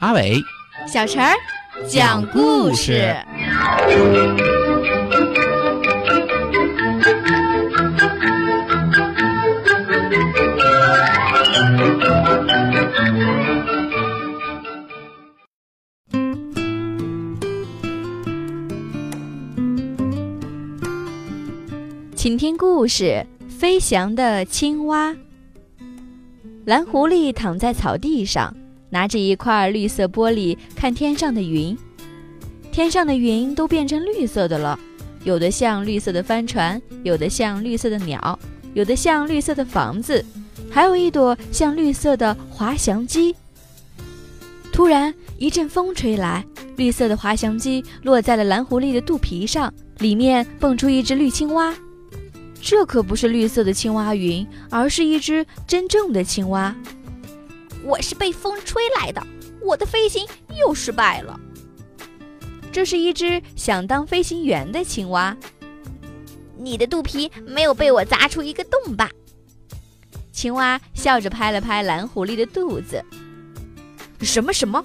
阿伟、小陈儿讲故事。请听故事：飞翔的青蛙。蓝狐狸躺在草地上，拿着一块绿色玻璃看天上的云。天上的云都变成绿色的了，有的像绿色的帆船，有的像绿色的鸟，有的像绿色的房子，还有一朵像绿色的滑翔机。突然，一阵风吹来，绿色的滑翔机落在了蓝狐狸的肚皮上，里面蹦出一只绿青蛙。这可不是绿色的青蛙云，而是一只真正的青蛙。我是被风吹来的，我的飞行又失败了。这是一只想当飞行员的青蛙。你的肚皮没有被我砸出一个洞吧？青蛙笑着拍了拍蓝狐狸的肚子。什么什么？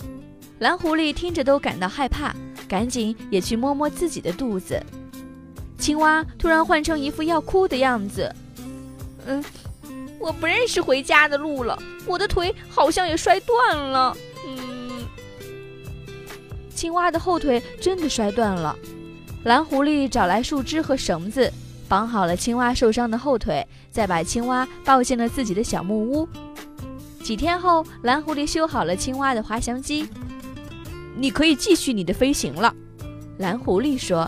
蓝狐狸听着都感到害怕，赶紧也去摸摸自己的肚子。青蛙突然换成一副要哭的样子。嗯，我不认识回家的路了，我的腿好像也摔断了。嗯，青蛙的后腿真的摔断了。蓝狐狸找来树枝和绳子，绑好了青蛙受伤的后腿，再把青蛙抱进了自己的小木屋。几天后，蓝狐狸修好了青蛙的滑翔机，你可以继续你的飞行了。蓝狐狸说。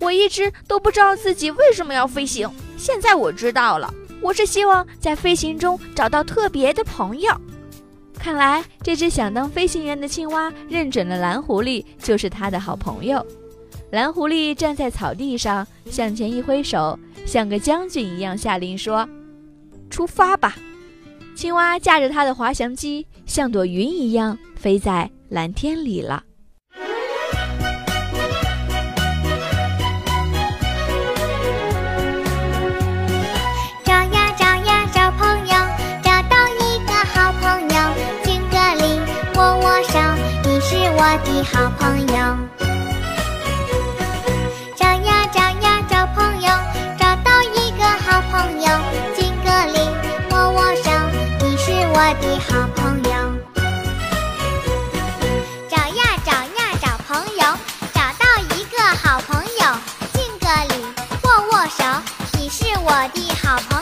我一直都不知道自己为什么要飞行，现在我知道了。我是希望在飞行中找到特别的朋友。看来这只想当飞行员的青蛙认准了蓝狐狸就是它的好朋友。蓝狐狸站在草地上，向前一挥手，像个将军一样下令说：“出发吧！”青蛙驾着它的滑翔机，像朵云一样飞在蓝天里了。我的好朋友，找呀找呀找朋友，找到一个好朋友，敬个礼，握握手，你是我的好朋友。找呀找呀找朋友，找到一个好朋友，敬个礼，握握手，你是我的好朋友。